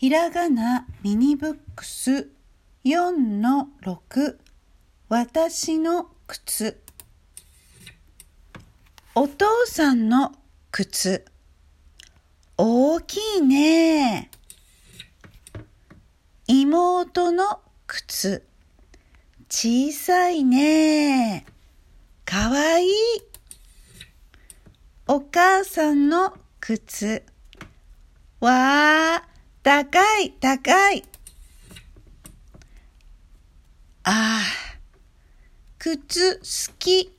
ひらがなミニブックス4の6私の靴。お父さんの靴。大きいね。妹の靴。小さいね。かわいい。お母さんの靴。わー高い、高い。ああ、靴好き。